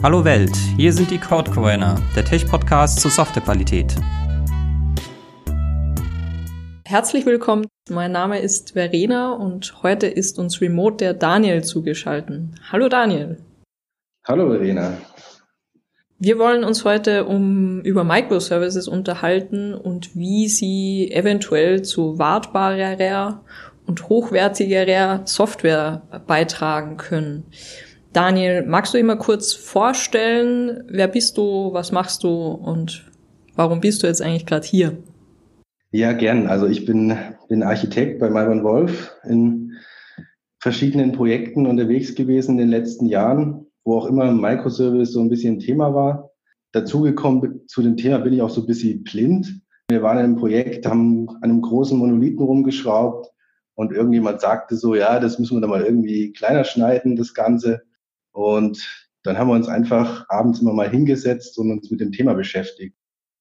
Hallo Welt, hier sind die Codecoiner, der Tech-Podcast zur Softwarequalität. Herzlich willkommen, mein Name ist Verena und heute ist uns remote der Daniel zugeschaltet. Hallo Daniel. Hallo Verena. Wir wollen uns heute um, über Microservices unterhalten und wie sie eventuell zu wartbarer und hochwertigerer Software beitragen können. Daniel, magst du immer kurz vorstellen, wer bist du, was machst du und warum bist du jetzt eigentlich gerade hier? Ja, gern. Also ich bin, bin Architekt bei Myron Wolf in verschiedenen Projekten unterwegs gewesen in den letzten Jahren, wo auch immer Microservice so ein bisschen Thema war. Dazugekommen zu dem Thema bin ich auch so ein bisschen blind. Wir waren in einem Projekt, haben an einem großen Monolithen rumgeschraubt und irgendjemand sagte so, ja, das müssen wir dann mal irgendwie kleiner schneiden, das Ganze. Und dann haben wir uns einfach abends immer mal hingesetzt und uns mit dem Thema beschäftigt.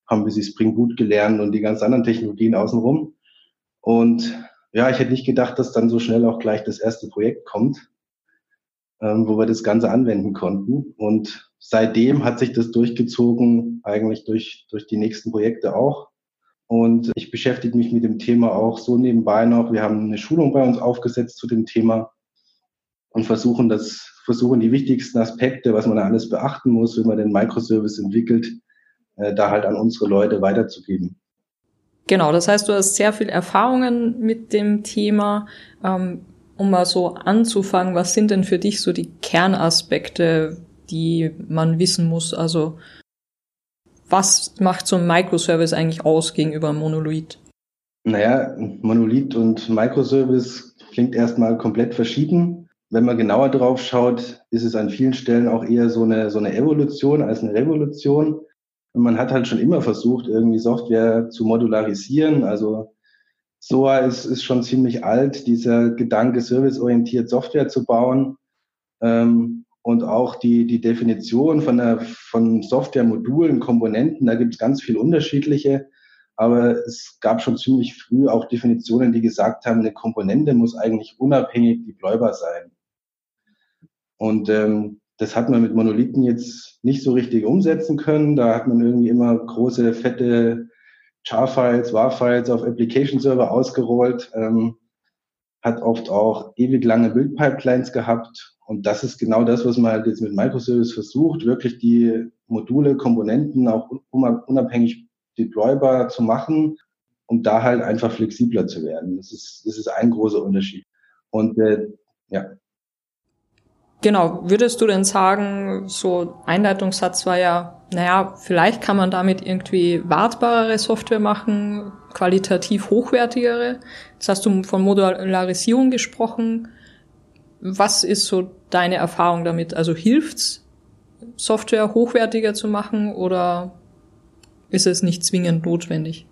Haben wir sie Spring Boot gelernt und die ganz anderen Technologien außenrum. Und ja, ich hätte nicht gedacht, dass dann so schnell auch gleich das erste Projekt kommt, ähm, wo wir das Ganze anwenden konnten. Und seitdem hat sich das durchgezogen, eigentlich durch, durch die nächsten Projekte auch. Und ich beschäftige mich mit dem Thema auch so nebenbei noch. Wir haben eine Schulung bei uns aufgesetzt zu dem Thema und versuchen das versuchen die wichtigsten Aspekte, was man da alles beachten muss, wenn man den Microservice entwickelt, äh, da halt an unsere Leute weiterzugeben. Genau, das heißt, du hast sehr viel Erfahrungen mit dem Thema. Ähm, um mal so anzufangen, was sind denn für dich so die Kernaspekte, die man wissen muss? Also was macht so ein Microservice eigentlich aus gegenüber Monolith? Naja, Monolith und Microservice klingt erstmal komplett verschieden wenn man genauer drauf schaut, ist es an vielen Stellen auch eher so eine, so eine Evolution als eine Revolution. Und man hat halt schon immer versucht, irgendwie Software zu modularisieren. Also SOA ist, ist schon ziemlich alt, dieser Gedanke, serviceorientiert Software zu bauen. Ähm, und auch die, die Definition von, der, von Softwaremodulen, Komponenten, da gibt es ganz viel unterschiedliche. Aber es gab schon ziemlich früh auch Definitionen, die gesagt haben, eine Komponente muss eigentlich unabhängig deploybar sein. Und ähm, das hat man mit Monolithen jetzt nicht so richtig umsetzen können. Da hat man irgendwie immer große, fette Char-Files, WAR-Files auf Application-Server ausgerollt, ähm, hat oft auch ewig lange Build-Pipelines gehabt. Und das ist genau das, was man halt jetzt mit Microservice versucht, wirklich die Module, Komponenten auch unabhängig deploybar zu machen, um da halt einfach flexibler zu werden. Das ist, das ist ein großer Unterschied. Und äh, ja, Genau, würdest du denn sagen, so Einleitungssatz war ja, naja, vielleicht kann man damit irgendwie wartbarere Software machen, qualitativ hochwertigere. Jetzt hast du von Modularisierung gesprochen. Was ist so deine Erfahrung damit? Also hilft's, Software hochwertiger zu machen oder ist es nicht zwingend notwendig?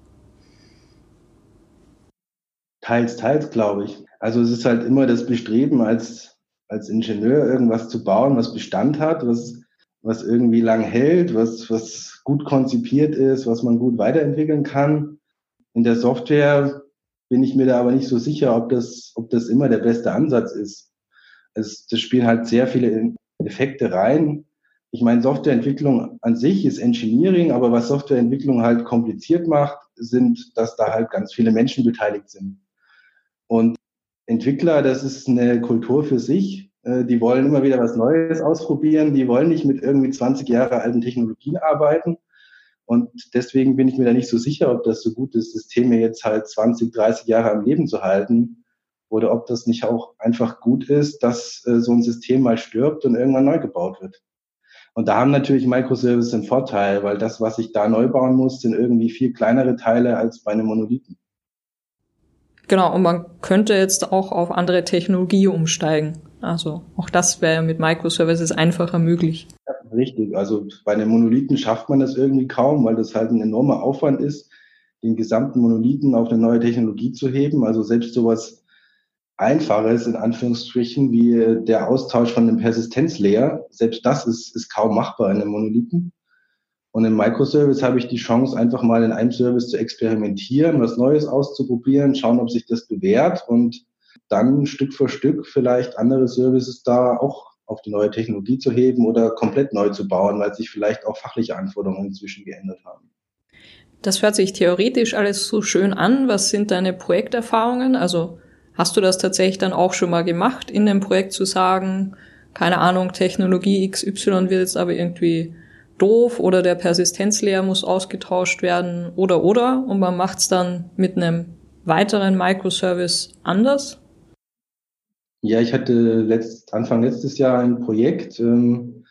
Teils, teils, glaube ich. Also es ist halt immer das Bestreben als als Ingenieur irgendwas zu bauen, was Bestand hat, was, was irgendwie lang hält, was, was gut konzipiert ist, was man gut weiterentwickeln kann. In der Software bin ich mir da aber nicht so sicher, ob das, ob das immer der beste Ansatz ist. Es, das spielen halt sehr viele Effekte rein. Ich meine, Softwareentwicklung an sich ist Engineering, aber was Softwareentwicklung halt kompliziert macht, sind, dass da halt ganz viele Menschen beteiligt sind. Und Entwickler, das ist eine Kultur für sich. Äh, die wollen immer wieder was Neues ausprobieren. Die wollen nicht mit irgendwie 20 Jahre alten Technologien arbeiten. Und deswegen bin ich mir da nicht so sicher, ob das so gut ist, Systeme jetzt halt 20, 30 Jahre am Leben zu halten. Oder ob das nicht auch einfach gut ist, dass äh, so ein System mal stirbt und irgendwann neu gebaut wird. Und da haben natürlich Microservices einen Vorteil, weil das, was ich da neu bauen muss, sind irgendwie viel kleinere Teile als bei einem Monolithen. Genau, und man könnte jetzt auch auf andere Technologie umsteigen. Also auch das wäre mit Microservices einfacher möglich. Ja, richtig. Also bei einem Monolithen schafft man das irgendwie kaum, weil das halt ein enormer Aufwand ist, den gesamten Monolithen auf eine neue Technologie zu heben. Also selbst sowas Einfaches in Anführungsstrichen wie der Austausch von einem Persistenzlayer, selbst das ist, ist kaum machbar in einem Monolithen. Und im Microservice habe ich die Chance, einfach mal in einem Service zu experimentieren, was Neues auszuprobieren, schauen, ob sich das bewährt und dann Stück für Stück vielleicht andere Services da auch auf die neue Technologie zu heben oder komplett neu zu bauen, weil sich vielleicht auch fachliche Anforderungen inzwischen geändert haben. Das hört sich theoretisch alles so schön an. Was sind deine Projekterfahrungen? Also hast du das tatsächlich dann auch schon mal gemacht, in dem Projekt zu sagen, keine Ahnung, Technologie XY wird jetzt aber irgendwie doof oder der Persistenzlayer muss ausgetauscht werden oder oder und man macht es dann mit einem weiteren Microservice anders? Ja, ich hatte letzt, Anfang letztes Jahr ein Projekt, ähm,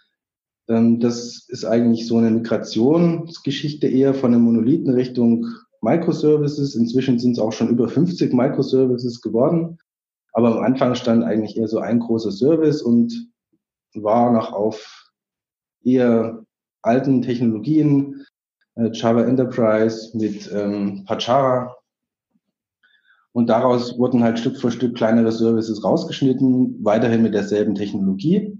ähm, das ist eigentlich so eine Migrationsgeschichte eher von einem Monolithen Richtung Microservices. Inzwischen sind es auch schon über 50 Microservices geworden. Aber am Anfang stand eigentlich eher so ein großer Service und war noch auf eher alten Technologien, äh, Java Enterprise mit ähm, Pachara. Und daraus wurden halt Stück für Stück kleinere Services rausgeschnitten, weiterhin mit derselben Technologie.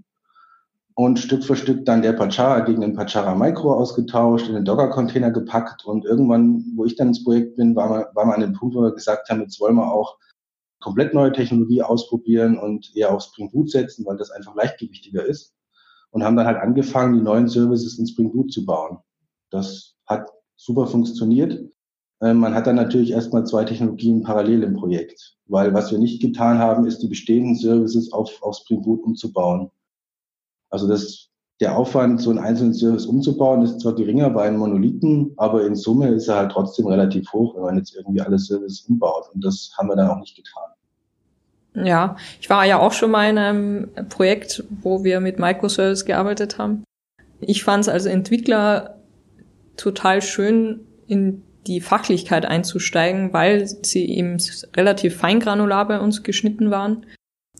Und Stück für Stück dann der Pachara gegen den Pachara Micro ausgetauscht, in den Docker-Container gepackt. Und irgendwann, wo ich dann ins Projekt bin, war man, war man an dem Punkt, wo wir gesagt haben, jetzt wollen wir auch komplett neue Technologie ausprobieren und eher auf Spring Boot setzen, weil das einfach leichtgewichtiger ist und haben dann halt angefangen, die neuen Services in Spring Boot zu bauen. Das hat super funktioniert. Ähm, man hat dann natürlich erstmal zwei Technologien parallel im Projekt, weil was wir nicht getan haben, ist die bestehenden Services auf, auf Spring Boot umzubauen. Also das, der Aufwand, so einen einzelnen Service umzubauen, ist zwar geringer bei einem Monolithen, aber in Summe ist er halt trotzdem relativ hoch, wenn man jetzt irgendwie alle Services umbaut. Und das haben wir dann auch nicht getan. Ja, ich war ja auch schon mal in einem Projekt, wo wir mit Microservice gearbeitet haben. Ich fand es als Entwickler total schön, in die Fachlichkeit einzusteigen, weil sie eben relativ feingranular bei uns geschnitten waren.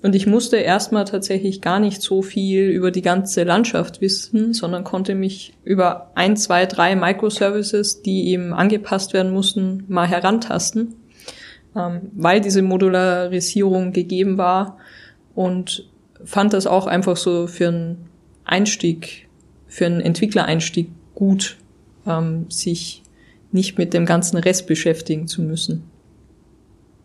Und ich musste erstmal tatsächlich gar nicht so viel über die ganze Landschaft wissen, sondern konnte mich über ein, zwei, drei Microservices, die eben angepasst werden mussten, mal herantasten ähm, weil diese Modularisierung gegeben war und fand das auch einfach so für einen Einstieg, für einen Entwicklereinstieg gut, ähm, sich nicht mit dem ganzen Rest beschäftigen zu müssen.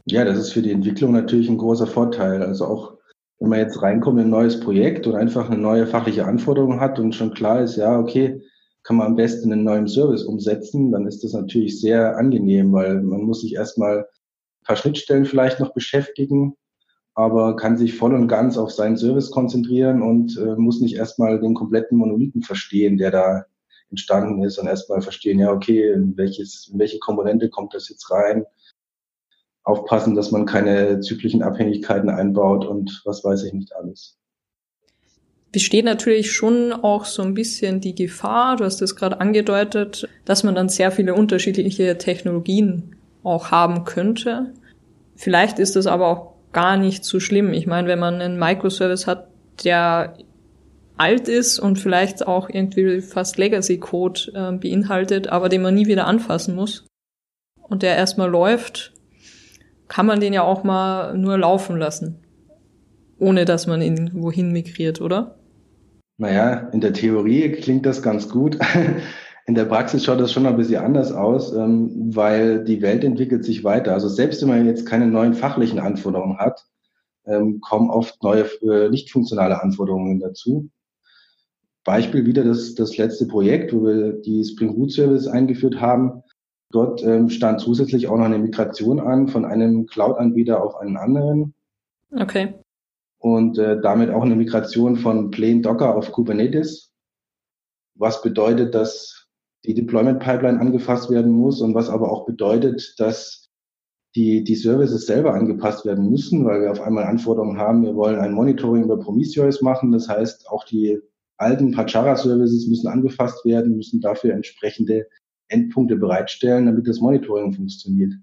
Ja, das ist für die Entwicklung natürlich ein großer Vorteil. Also auch wenn man jetzt reinkommt in ein neues Projekt und einfach eine neue fachliche Anforderung hat und schon klar ist, ja, okay, kann man am besten einen neuen Service umsetzen, dann ist das natürlich sehr angenehm, weil man muss sich erstmal paar Schnittstellen vielleicht noch beschäftigen, aber kann sich voll und ganz auf seinen Service konzentrieren und äh, muss nicht erstmal den kompletten Monolithen verstehen, der da entstanden ist und erstmal verstehen, ja, okay, in, welches, in welche Komponente kommt das jetzt rein? Aufpassen, dass man keine zyklischen Abhängigkeiten einbaut und was weiß ich nicht alles besteht natürlich schon auch so ein bisschen die Gefahr, du hast es gerade angedeutet, dass man dann sehr viele unterschiedliche Technologien auch haben könnte. Vielleicht ist das aber auch gar nicht so schlimm. Ich meine, wenn man einen Microservice hat, der alt ist und vielleicht auch irgendwie fast Legacy-Code äh, beinhaltet, aber den man nie wieder anfassen muss und der erstmal läuft, kann man den ja auch mal nur laufen lassen, ohne dass man ihn wohin migriert, oder? Naja, in der Theorie klingt das ganz gut. In der Praxis schaut das schon ein bisschen anders aus, ähm, weil die Welt entwickelt sich weiter. Also selbst wenn man jetzt keine neuen fachlichen Anforderungen hat, ähm, kommen oft neue äh, nicht funktionale Anforderungen dazu. Beispiel wieder das, das letzte Projekt, wo wir die Spring Boot Service eingeführt haben. Dort ähm, stand zusätzlich auch noch eine Migration an von einem Cloud-Anbieter auf einen anderen. Okay. Und äh, damit auch eine Migration von Plain Docker auf Kubernetes. Was bedeutet, dass die Deployment Pipeline angefasst werden muss und was aber auch bedeutet, dass die, die Services selber angepasst werden müssen, weil wir auf einmal Anforderungen haben, wir wollen ein Monitoring über Prometheus machen. Das heißt, auch die alten Pachara-Services müssen angefasst werden, müssen dafür entsprechende Endpunkte bereitstellen, damit das Monitoring funktioniert.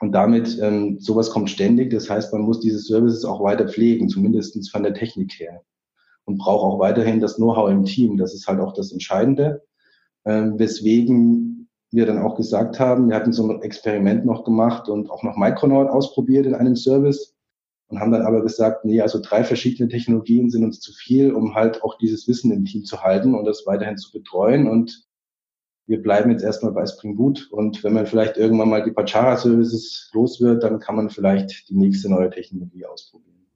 Und damit, ähm, sowas kommt ständig. Das heißt, man muss diese Services auch weiter pflegen, zumindestens von der Technik her. Und braucht auch weiterhin das Know-how im Team. Das ist halt auch das Entscheidende äh, weswegen wir dann auch gesagt haben, wir hatten so ein Experiment noch gemacht und auch noch Micronaut ausprobiert in einem Service und haben dann aber gesagt, nee, also drei verschiedene Technologien sind uns zu viel, um halt auch dieses Wissen im Team zu halten und das weiterhin zu betreuen und wir bleiben jetzt erstmal bei Spring Boot und wenn man vielleicht irgendwann mal die Pachara Services los wird, dann kann man vielleicht die nächste neue Technologie ausprobieren.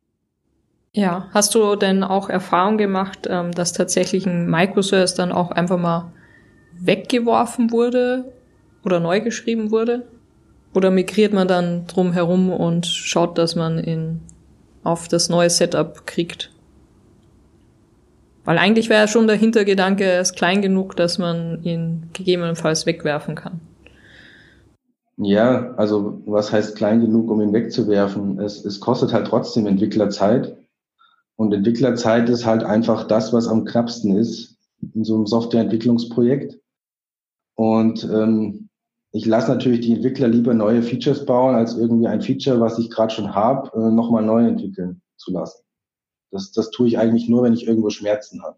Ja, hast du denn auch Erfahrung gemacht, ähm, dass tatsächlich ein Microservice dann auch einfach mal weggeworfen wurde oder neu geschrieben wurde? Oder migriert man dann drum herum und schaut, dass man ihn auf das neue Setup kriegt? Weil eigentlich wäre schon der Hintergedanke, er ist klein genug, dass man ihn gegebenenfalls wegwerfen kann. Ja, also was heißt klein genug, um ihn wegzuwerfen? Es, es kostet halt trotzdem Entwicklerzeit. Und Entwicklerzeit ist halt einfach das, was am knappsten ist in so einem Softwareentwicklungsprojekt. Und ähm, ich lasse natürlich die Entwickler lieber neue Features bauen, als irgendwie ein Feature, was ich gerade schon habe, äh, nochmal neu entwickeln zu lassen. Das, das tue ich eigentlich nur, wenn ich irgendwo Schmerzen habe.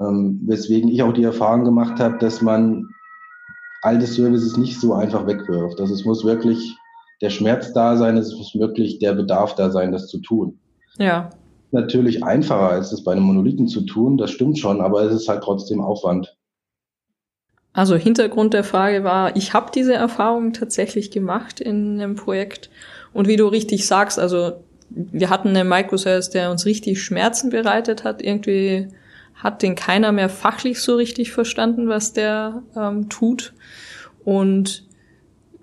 Ähm, weswegen ich auch die Erfahrung gemacht habe, dass man alte Services nicht so einfach wegwirft. Also es muss wirklich der Schmerz da sein, es muss wirklich der Bedarf da sein, das zu tun. Ja. Natürlich einfacher, als es bei einem Monolithen zu tun, das stimmt schon, aber es ist halt trotzdem Aufwand. Also Hintergrund der Frage war, ich habe diese Erfahrung tatsächlich gemacht in einem Projekt. Und wie du richtig sagst, also wir hatten einen Microservice, der uns richtig Schmerzen bereitet hat. Irgendwie hat den keiner mehr fachlich so richtig verstanden, was der ähm, tut. Und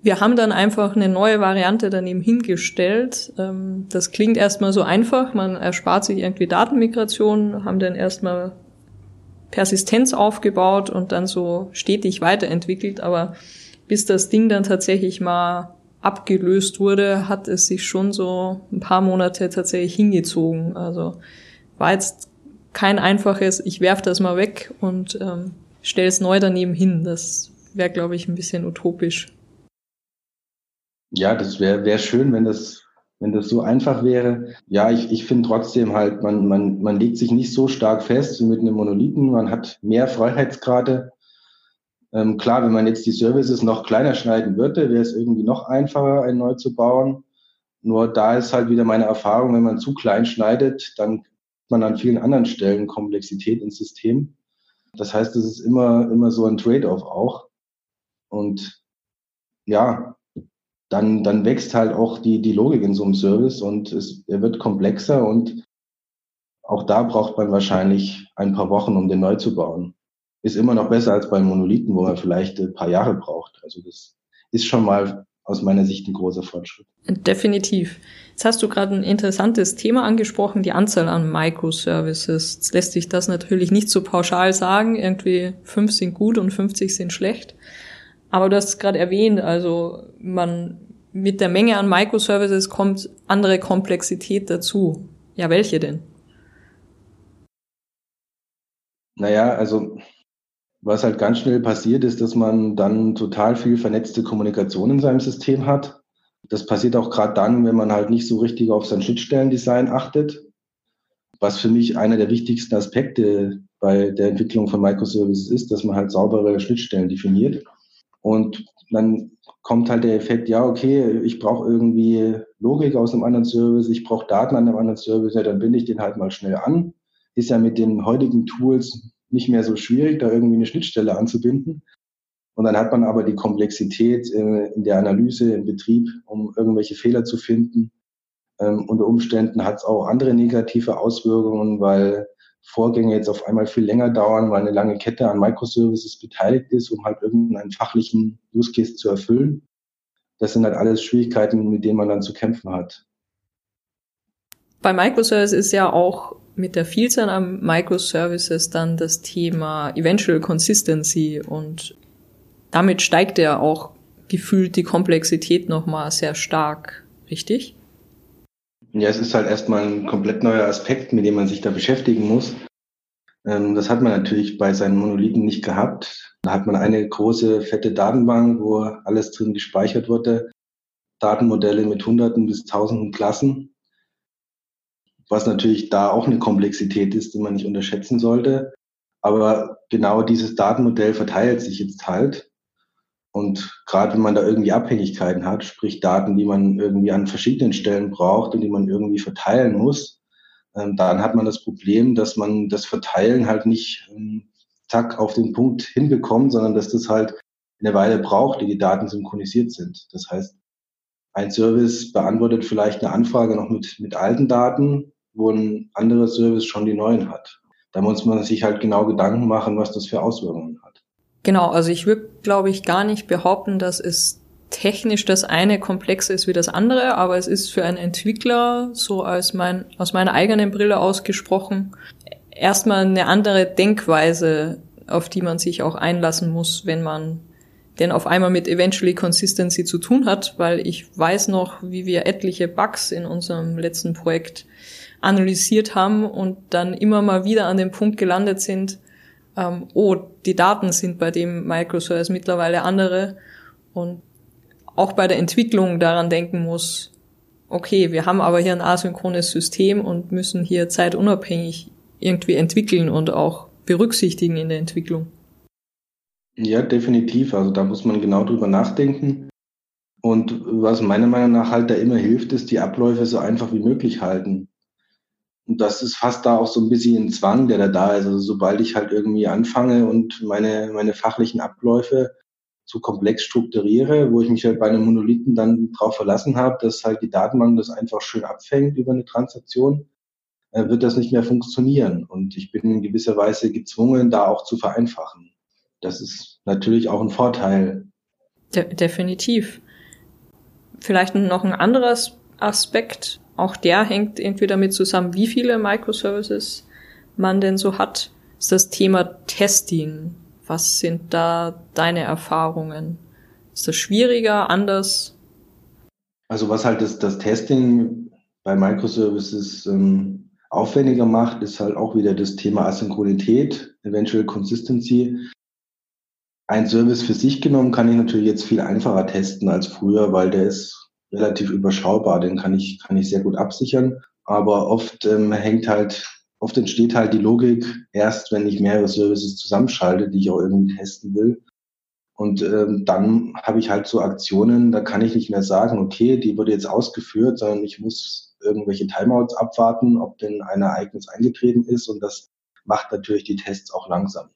wir haben dann einfach eine neue Variante daneben hingestellt. Ähm, das klingt erstmal so einfach. Man erspart sich irgendwie Datenmigration, haben dann erstmal Persistenz aufgebaut und dann so stetig weiterentwickelt, aber bis das Ding dann tatsächlich mal abgelöst wurde, hat es sich schon so ein paar Monate tatsächlich hingezogen. Also war jetzt kein einfaches, ich werf das mal weg und ähm, stelle es neu daneben hin. Das wäre, glaube ich, ein bisschen utopisch. Ja, das wäre wär schön, wenn das wenn das so einfach wäre. Ja, ich, ich finde trotzdem halt, man, man, man legt sich nicht so stark fest wie mit einem Monolithen. Man hat mehr Freiheitsgrade. Ähm, klar, wenn man jetzt die Services noch kleiner schneiden würde, wäre es irgendwie noch einfacher, ein neu zu bauen. Nur da ist halt wieder meine Erfahrung, wenn man zu klein schneidet, dann hat man an vielen anderen Stellen Komplexität ins System. Das heißt, es ist immer, immer so ein Trade-off auch. Und ja, dann, dann wächst halt auch die, die Logik in so einem Service und es, er wird komplexer und auch da braucht man wahrscheinlich ein paar Wochen, um den neu zu bauen. Ist immer noch besser als bei Monolithen, wo man vielleicht ein paar Jahre braucht. Also das ist schon mal aus meiner Sicht ein großer Fortschritt. Definitiv. Jetzt hast du gerade ein interessantes Thema angesprochen, die Anzahl an Microservices. Jetzt lässt sich das natürlich nicht so pauschal sagen. Irgendwie fünf sind gut und 50 sind schlecht. Aber du hast es gerade erwähnt, also man mit der Menge an Microservices kommt andere Komplexität dazu. Ja, welche denn? Naja, also was halt ganz schnell passiert, ist, dass man dann total viel vernetzte Kommunikation in seinem System hat. Das passiert auch gerade dann, wenn man halt nicht so richtig auf sein Schnittstellendesign achtet. Was für mich einer der wichtigsten Aspekte bei der Entwicklung von Microservices ist, dass man halt saubere Schnittstellen definiert. Und dann kommt halt der Effekt, ja, okay, ich brauche irgendwie Logik aus einem anderen Service, ich brauche Daten an einem anderen Service, ja, dann binde ich den halt mal schnell an. Ist ja mit den heutigen Tools nicht mehr so schwierig, da irgendwie eine Schnittstelle anzubinden. Und dann hat man aber die Komplexität äh, in der Analyse, im Betrieb, um irgendwelche Fehler zu finden. Ähm, unter Umständen hat es auch andere negative Auswirkungen, weil Vorgänge jetzt auf einmal viel länger dauern, weil eine lange Kette an Microservices beteiligt ist, um halt irgendeinen fachlichen Use Case zu erfüllen. Das sind halt alles Schwierigkeiten, mit denen man dann zu kämpfen hat. Bei Microservices ist ja auch mit der Vielzahl an Microservices dann das Thema Eventual Consistency und damit steigt ja auch gefühlt die Komplexität nochmal sehr stark, richtig? Ja, es ist halt erstmal ein komplett neuer Aspekt, mit dem man sich da beschäftigen muss. Ähm, das hat man natürlich bei seinen Monolithen nicht gehabt. Da hat man eine große, fette Datenbank, wo alles drin gespeichert wurde. Datenmodelle mit Hunderten bis Tausenden Klassen. Was natürlich da auch eine Komplexität ist, die man nicht unterschätzen sollte. Aber genau dieses Datenmodell verteilt sich jetzt halt. Und gerade wenn man da irgendwie Abhängigkeiten hat, sprich Daten, die man irgendwie an verschiedenen Stellen braucht und die man irgendwie verteilen muss, ähm, dann hat man das Problem, dass man das Verteilen halt nicht ähm, zack auf den Punkt hinbekommt, sondern dass das halt eine Weile braucht, die die Daten synchronisiert sind. Das heißt, ein Service beantwortet vielleicht eine Anfrage noch mit, mit alten Daten, wo ein anderer Service schon die neuen hat. Da muss man sich halt genau Gedanken machen, was das für Auswirkungen hat. Genau, also ich würde, glaube ich, gar nicht behaupten, dass es technisch das eine komplexer ist wie das andere, aber es ist für einen Entwickler, so als mein, aus meiner eigenen Brille ausgesprochen, erstmal eine andere Denkweise, auf die man sich auch einlassen muss, wenn man denn auf einmal mit Eventually Consistency zu tun hat, weil ich weiß noch, wie wir etliche Bugs in unserem letzten Projekt analysiert haben und dann immer mal wieder an dem Punkt gelandet sind, ähm, oh, die Daten sind bei dem Microservice mittlerweile andere und auch bei der Entwicklung daran denken muss, okay, wir haben aber hier ein asynchrones System und müssen hier zeitunabhängig irgendwie entwickeln und auch berücksichtigen in der Entwicklung. Ja, definitiv. Also da muss man genau drüber nachdenken. Und was meiner Meinung nach halt da immer hilft, ist die Abläufe so einfach wie möglich halten. Und das ist fast da auch so ein bisschen ein Zwang, der da da ist. Also sobald ich halt irgendwie anfange und meine, meine fachlichen Abläufe zu komplex strukturiere, wo ich mich halt bei einem Monolithen dann drauf verlassen habe, dass halt die Datenbank das einfach schön abfängt über eine Transaktion, äh, wird das nicht mehr funktionieren. Und ich bin in gewisser Weise gezwungen, da auch zu vereinfachen. Das ist natürlich auch ein Vorteil. De definitiv. Vielleicht noch ein anderes Aspekt. Auch der hängt irgendwie damit zusammen, wie viele Microservices man denn so hat. Ist das Thema Testing. Was sind da deine Erfahrungen? Ist das schwieriger, anders? Also was halt das, das Testing bei Microservices ähm, aufwendiger macht, ist halt auch wieder das Thema Asynchronität, Eventual Consistency. Ein Service für sich genommen kann ich natürlich jetzt viel einfacher testen als früher, weil der ist relativ überschaubar, den kann ich, kann ich sehr gut absichern. Aber oft ähm, hängt halt Oft entsteht halt die Logik erst, wenn ich mehrere Services zusammenschalte, die ich auch irgendwie testen will. Und ähm, dann habe ich halt so Aktionen, da kann ich nicht mehr sagen, okay, die wurde jetzt ausgeführt, sondern ich muss irgendwelche Timeouts abwarten, ob denn ein Ereignis eingetreten ist. Und das macht natürlich die Tests auch langsam.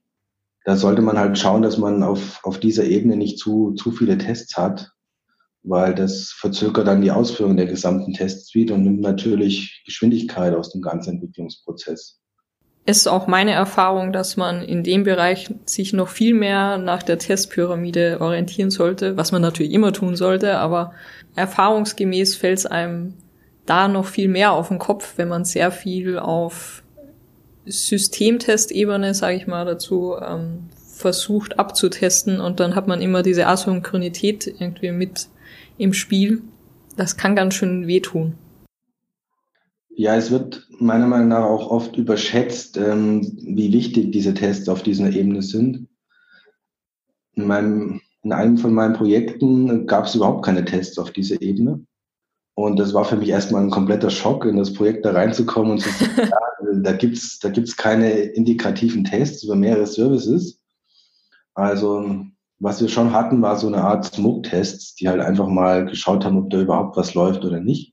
Da sollte man halt schauen, dass man auf, auf dieser Ebene nicht zu, zu viele Tests hat, weil das verzögert dann die Ausführung der gesamten Testsuite und nimmt natürlich Geschwindigkeit aus dem ganzen Entwicklungsprozess. Ist auch meine Erfahrung, dass man in dem Bereich sich noch viel mehr nach der Testpyramide orientieren sollte, was man natürlich immer tun sollte, aber erfahrungsgemäß fällt es einem da noch viel mehr auf den Kopf, wenn man sehr viel auf Systemtestebene, sage ich mal dazu, ähm, versucht abzutesten und dann hat man immer diese Asynchronität irgendwie mit im Spiel. Das kann ganz schön wehtun. Ja, es wird meiner Meinung nach auch oft überschätzt, ähm, wie wichtig diese Tests auf dieser Ebene sind. In, meinem, in einem von meinen Projekten gab es überhaupt keine Tests auf dieser Ebene. Und das war für mich erstmal ein kompletter Schock, in das Projekt da reinzukommen und zu sagen, ja, da gibt's da gibt's keine indikativen Tests über mehrere Services. Also was wir schon hatten, war so eine Art Smoke-Tests, die halt einfach mal geschaut haben, ob da überhaupt was läuft oder nicht.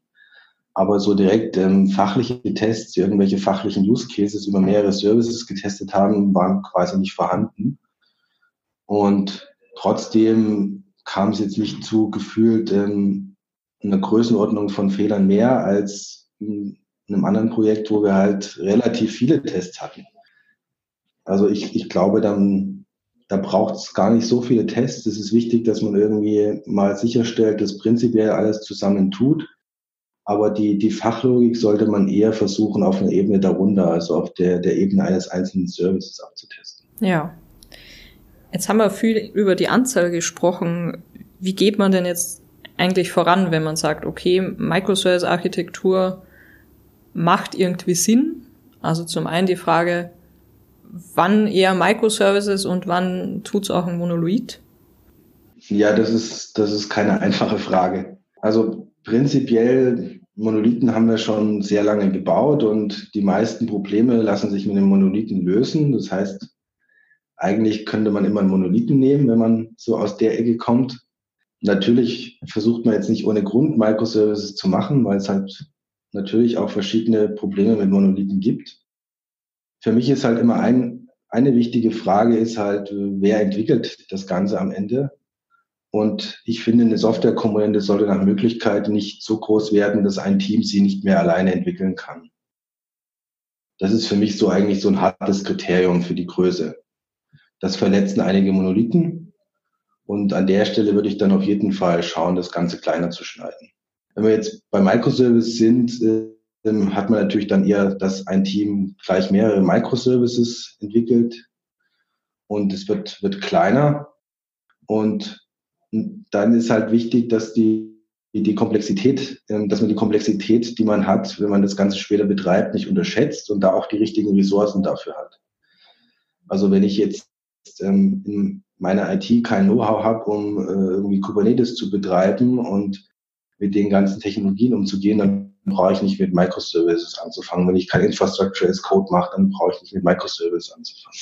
Aber so direkt ähm, fachliche Tests, irgendwelche fachlichen Use Cases über mehrere Services getestet haben, waren quasi nicht vorhanden. Und trotzdem kam es jetzt nicht zu gefühlt ähm, einer Größenordnung von Fehlern mehr als in einem anderen Projekt, wo wir halt relativ viele Tests hatten. Also ich, ich glaube, dann da braucht es gar nicht so viele Tests. Es ist wichtig, dass man irgendwie mal sicherstellt, dass prinzipiell alles zusammen tut. Aber die, die Fachlogik sollte man eher versuchen, auf einer Ebene darunter, also auf der, der Ebene eines einzelnen Services abzutesten. Ja. Jetzt haben wir viel über die Anzahl gesprochen. Wie geht man denn jetzt eigentlich voran, wenn man sagt, okay, Microservice-Architektur macht irgendwie Sinn? Also zum einen die Frage, wann eher Microservices und wann tut's auch ein Monolith? Ja, das ist, das ist keine einfache Frage. Also prinzipiell, Monolithen haben wir schon sehr lange gebaut und die meisten Probleme lassen sich mit dem Monolithen lösen. Das heißt, eigentlich könnte man immer einen Monolithen nehmen, wenn man so aus der Ecke kommt. Natürlich versucht man jetzt nicht ohne Grund Microservices zu machen, weil es halt natürlich auch verschiedene Probleme mit Monolithen gibt für mich ist halt immer ein, eine wichtige Frage ist halt, wer entwickelt das Ganze am Ende? Und ich finde, eine Softwarekomponente sollte nach Möglichkeit nicht so groß werden, dass ein Team sie nicht mehr alleine entwickeln kann. Das ist für mich so eigentlich so ein hartes Kriterium für die Größe. Das verletzen einige Monolithen. Und an der Stelle würde ich dann auf jeden Fall schauen, das Ganze kleiner zu schneiden. Wenn wir jetzt bei Microservice sind, äh, hat man natürlich dann eher, dass ein Team gleich mehrere Microservices entwickelt und es wird, wird kleiner. Und dann ist halt wichtig, dass die, die Komplexität, ähm, dass man die Komplexität, die man hat, wenn man das Ganze später betreibt, nicht unterschätzt und da auch die richtigen Ressourcen dafür hat. Also wenn ich jetzt ähm, in meiner IT kein Know-how habe, um äh, irgendwie Kubernetes zu betreiben und mit den ganzen Technologien umzugehen, dann brauche ich nicht mit Microservices anzufangen. Wenn ich kein Infrastructure as Code mache, dann brauche ich nicht mit Microservices anzufangen.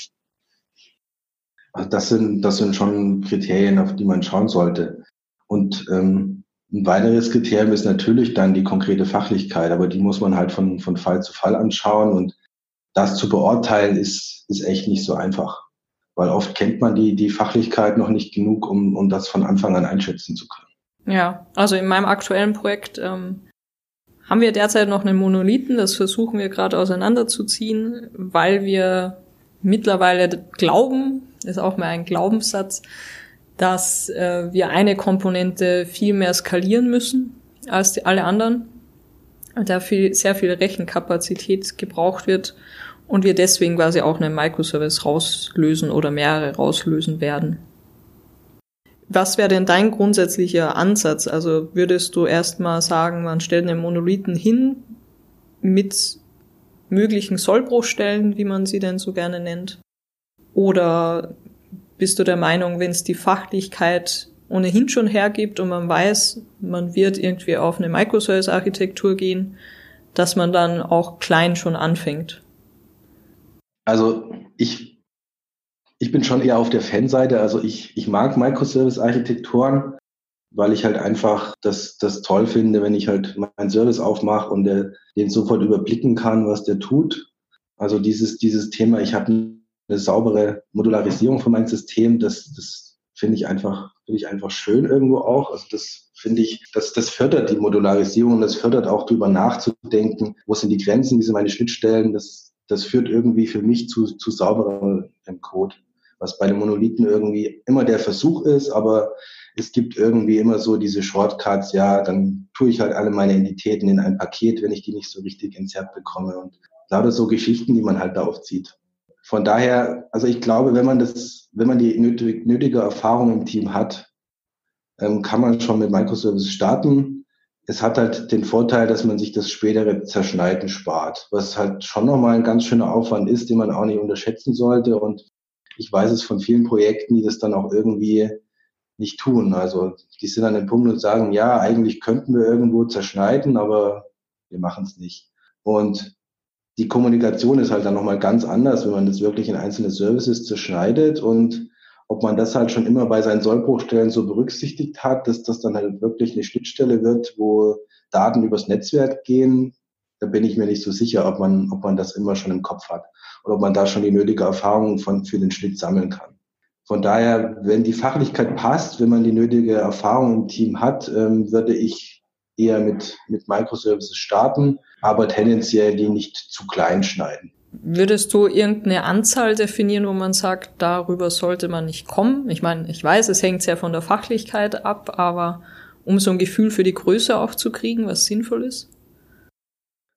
Also das sind, das sind schon Kriterien, auf die man schauen sollte. Und ähm, ein weiteres Kriterium ist natürlich dann die konkrete Fachlichkeit, aber die muss man halt von, von Fall zu Fall anschauen und das zu beurteilen ist, ist echt nicht so einfach, weil oft kennt man die, die Fachlichkeit noch nicht genug, um, um das von Anfang an einschätzen zu können. Ja, also in meinem aktuellen Projekt ähm, haben wir derzeit noch einen Monolithen, das versuchen wir gerade auseinanderzuziehen, weil wir mittlerweile glauben, ist auch mal ein Glaubenssatz, dass äh, wir eine Komponente viel mehr skalieren müssen als die, alle anderen, da viel, sehr viel Rechenkapazität gebraucht wird und wir deswegen quasi auch einen Microservice rauslösen oder mehrere rauslösen werden. Was wäre denn dein grundsätzlicher Ansatz? Also würdest du erstmal sagen, man stellt einen Monolithen hin mit möglichen Sollbruchstellen, wie man sie denn so gerne nennt? Oder bist du der Meinung, wenn es die Fachlichkeit ohnehin schon hergibt und man weiß, man wird irgendwie auf eine Microservice-Architektur gehen, dass man dann auch klein schon anfängt? Also ich, ich bin schon eher auf der Fanseite. Also ich, ich mag Microservice-Architekturen, weil ich halt einfach das, das toll finde, wenn ich halt meinen Service aufmache und der, den sofort überblicken kann, was der tut. Also dieses, dieses Thema, ich habe eine saubere Modularisierung von meinem System, das, das finde ich einfach, finde ich einfach schön irgendwo auch. Also das finde ich, das, das fördert die Modularisierung und das fördert auch darüber nachzudenken, wo sind die Grenzen, wie sind meine Schnittstellen. Das, das führt irgendwie für mich zu, zu sauberem Code, was bei den Monolithen irgendwie immer der Versuch ist, aber es gibt irgendwie immer so diese Shortcuts, ja, dann tue ich halt alle meine Entitäten in ein Paket, wenn ich die nicht so richtig entzerrt bekomme und lauter so Geschichten, die man halt da aufzieht von daher, also ich glaube, wenn man das, wenn man die nötig, nötige Erfahrung im Team hat, ähm, kann man schon mit Microservices starten. Es hat halt den Vorteil, dass man sich das spätere Zerschneiden spart, was halt schon nochmal ein ganz schöner Aufwand ist, den man auch nicht unterschätzen sollte. Und ich weiß es von vielen Projekten, die das dann auch irgendwie nicht tun. Also die sind an dem Punkt und sagen, ja, eigentlich könnten wir irgendwo zerschneiden, aber wir machen es nicht. Und die Kommunikation ist halt dann nochmal ganz anders, wenn man das wirklich in einzelne Services zerschneidet und ob man das halt schon immer bei seinen Sollbruchstellen so berücksichtigt hat, dass das dann halt wirklich eine Schnittstelle wird, wo Daten übers Netzwerk gehen, da bin ich mir nicht so sicher, ob man, ob man das immer schon im Kopf hat oder ob man da schon die nötige Erfahrung von, für den Schnitt sammeln kann. Von daher, wenn die Fachlichkeit passt, wenn man die nötige Erfahrung im Team hat, ähm, würde ich eher mit, mit Microservices starten aber tendenziell die nicht zu klein schneiden. Würdest du irgendeine Anzahl definieren, wo man sagt, darüber sollte man nicht kommen? Ich meine, ich weiß, es hängt sehr von der Fachlichkeit ab, aber um so ein Gefühl für die Größe auch zu kriegen, was sinnvoll ist?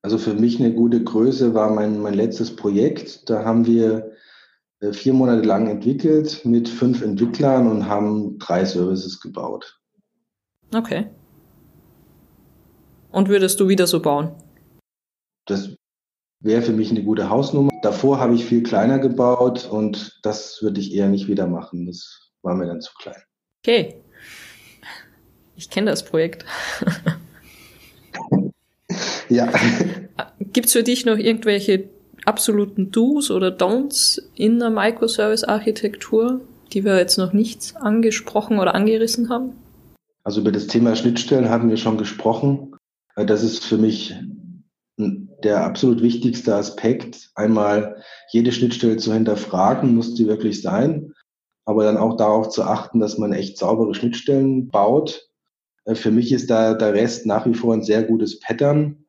Also für mich eine gute Größe war mein, mein letztes Projekt. Da haben wir äh, vier Monate lang entwickelt mit fünf Entwicklern und haben drei Services gebaut. Okay. Und würdest du wieder so bauen? Das wäre für mich eine gute Hausnummer. Davor habe ich viel kleiner gebaut und das würde ich eher nicht wieder machen. Das war mir dann zu klein. Okay. Ich kenne das Projekt. ja. Gibt es für dich noch irgendwelche absoluten Do's oder Don'ts in der Microservice-Architektur, die wir jetzt noch nicht angesprochen oder angerissen haben? Also über das Thema Schnittstellen hatten wir schon gesprochen. Das ist für mich der absolut wichtigste Aspekt, einmal jede Schnittstelle zu hinterfragen, muss die wirklich sein, aber dann auch darauf zu achten, dass man echt saubere Schnittstellen baut. Äh, für mich ist da der Rest nach wie vor ein sehr gutes Pattern.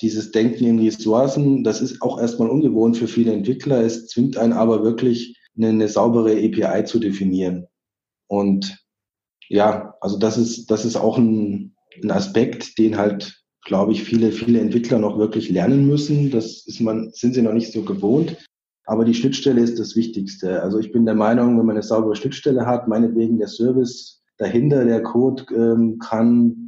Dieses Denken in Ressourcen, das ist auch erstmal ungewohnt für viele Entwickler. Es zwingt einen aber wirklich, eine, eine saubere API zu definieren. Und ja, also das ist, das ist auch ein, ein Aspekt, den halt, glaube ich, viele, viele Entwickler noch wirklich lernen müssen. Das ist man, sind sie noch nicht so gewohnt. Aber die Schnittstelle ist das Wichtigste. Also ich bin der Meinung, wenn man eine saubere Schnittstelle hat, meinetwegen der Service dahinter, der Code ähm, kann,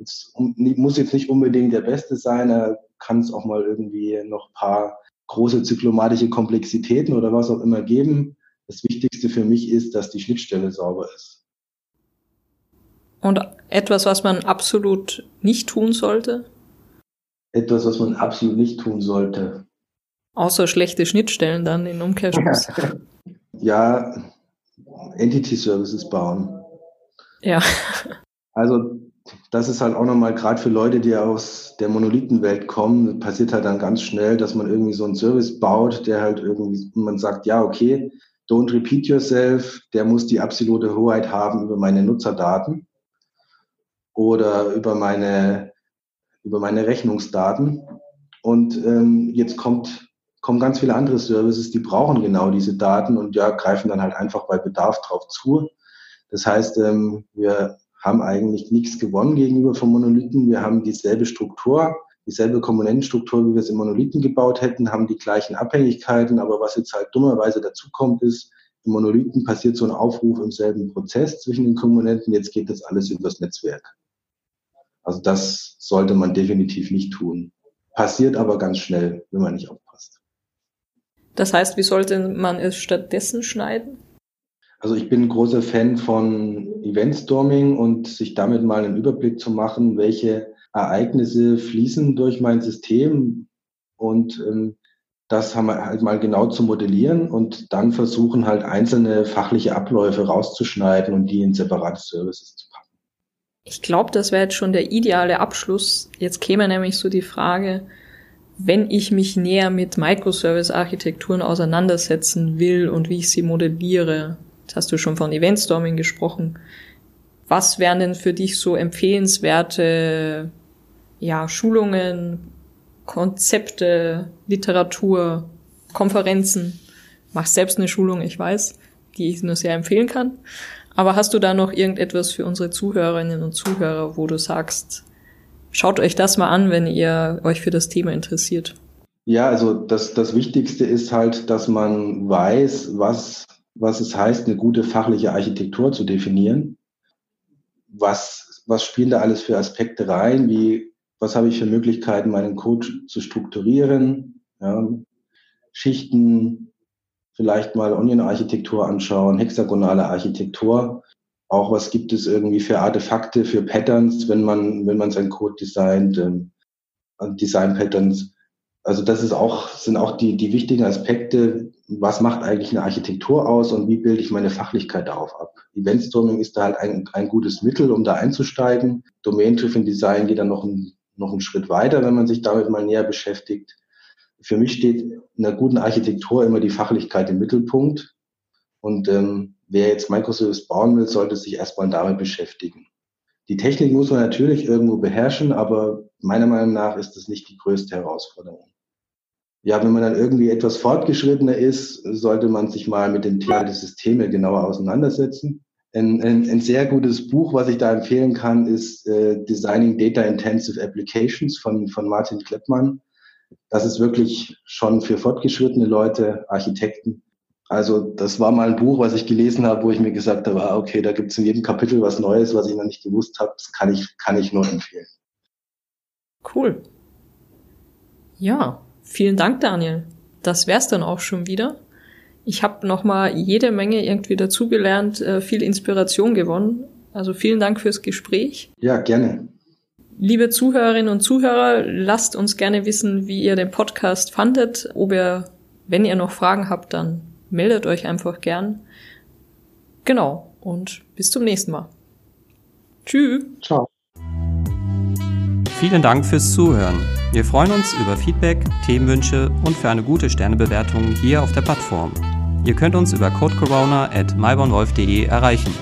jetzt, muss jetzt nicht unbedingt der beste sein, er kann es auch mal irgendwie noch ein paar große zyklomatische Komplexitäten oder was auch immer geben. Das Wichtigste für mich ist, dass die Schnittstelle sauber ist. Und etwas, was man absolut nicht tun sollte? Etwas, was man absolut nicht tun sollte. Außer schlechte Schnittstellen dann in Umkehrschluss. ja, Entity Services bauen. Ja. Also das ist halt auch nochmal gerade für Leute, die aus der Monolithenwelt kommen, passiert halt dann ganz schnell, dass man irgendwie so einen Service baut, der halt irgendwie, man sagt, ja, okay, don't repeat yourself, der muss die absolute Hoheit haben über meine Nutzerdaten oder über meine, über meine Rechnungsdaten. Und ähm, jetzt kommt kommen ganz viele andere Services, die brauchen genau diese Daten und ja, greifen dann halt einfach bei Bedarf drauf zu. Das heißt, ähm, wir haben eigentlich nichts gewonnen gegenüber vom Monolithen. Wir haben dieselbe Struktur, dieselbe Komponentenstruktur, wie wir es im Monolithen gebaut hätten, haben die gleichen Abhängigkeiten, aber was jetzt halt dummerweise dazu kommt, ist, im Monolithen passiert so ein Aufruf im selben Prozess zwischen den Komponenten. Jetzt geht das alles übers Netzwerk. Also das sollte man definitiv nicht tun. Passiert aber ganz schnell, wenn man nicht aufpasst. Das heißt, wie sollte man es stattdessen schneiden? Also ich bin großer Fan von Eventstorming und sich damit mal einen Überblick zu machen, welche Ereignisse fließen durch mein System und ähm, das haben wir halt mal genau zu modellieren und dann versuchen halt einzelne fachliche Abläufe rauszuschneiden und die in separate Services zu packen. Ich glaube, das wäre jetzt schon der ideale Abschluss. Jetzt käme nämlich so die Frage, wenn ich mich näher mit Microservice-Architekturen auseinandersetzen will und wie ich sie modelliere, jetzt hast du schon von Eventstorming gesprochen, was wären denn für dich so empfehlenswerte ja, Schulungen, Konzepte, Literatur, Konferenzen? Machst selbst eine Schulung, ich weiß, die ich nur sehr empfehlen kann. Aber hast du da noch irgendetwas für unsere Zuhörerinnen und Zuhörer, wo du sagst, Schaut euch das mal an, wenn ihr euch für das Thema interessiert. Ja, also das, das Wichtigste ist halt, dass man weiß, was, was es heißt, eine gute fachliche Architektur zu definieren. Was, was spielen da alles für Aspekte rein? Wie, was habe ich für Möglichkeiten, meinen Code zu strukturieren? Ja, Schichten, vielleicht mal Onion-Architektur anschauen, hexagonale Architektur auch was gibt es irgendwie für Artefakte, für Patterns, wenn man, wenn man seinen Code designt, ähm, Design Patterns. Also das ist auch, sind auch die, die wichtigen Aspekte. Was macht eigentlich eine Architektur aus und wie bilde ich meine Fachlichkeit darauf ab? Eventstorming ist da halt ein, ein gutes Mittel, um da einzusteigen. Domain-Driven Design geht dann noch, ein, noch einen Schritt weiter, wenn man sich damit mal näher beschäftigt. Für mich steht in einer guten Architektur immer die Fachlichkeit im Mittelpunkt. Und ähm, wer jetzt Microservice bauen will, sollte sich erstmal damit beschäftigen. Die Technik muss man natürlich irgendwo beherrschen, aber meiner Meinung nach ist das nicht die größte Herausforderung. Ja, wenn man dann irgendwie etwas fortgeschrittener ist, sollte man sich mal mit dem Thema der Systeme genauer auseinandersetzen. Ein, ein, ein sehr gutes Buch, was ich da empfehlen kann, ist äh, Designing Data Intensive Applications von, von Martin Kleppmann. Das ist wirklich schon für fortgeschrittene Leute, Architekten, also das war mal ein Buch, was ich gelesen habe, wo ich mir gesagt habe, ah, okay, da gibt es in jedem Kapitel was Neues, was ich noch nicht gewusst habe. Das kann ich, kann ich nur empfehlen. Cool. Ja, vielen Dank, Daniel. Das wär's dann auch schon wieder. Ich habe noch mal jede Menge irgendwie dazugelernt, äh, viel Inspiration gewonnen. Also vielen Dank fürs Gespräch. Ja, gerne. Liebe Zuhörerinnen und Zuhörer, lasst uns gerne wissen, wie ihr den Podcast fandet, ob ihr, wenn ihr noch Fragen habt, dann meldet euch einfach gern. Genau. Und bis zum nächsten Mal. Tschüss. Ciao. Vielen Dank fürs Zuhören. Wir freuen uns über Feedback, Themenwünsche und für eine gute Sternebewertung hier auf der Plattform. Ihr könnt uns über codecorona at erreichen.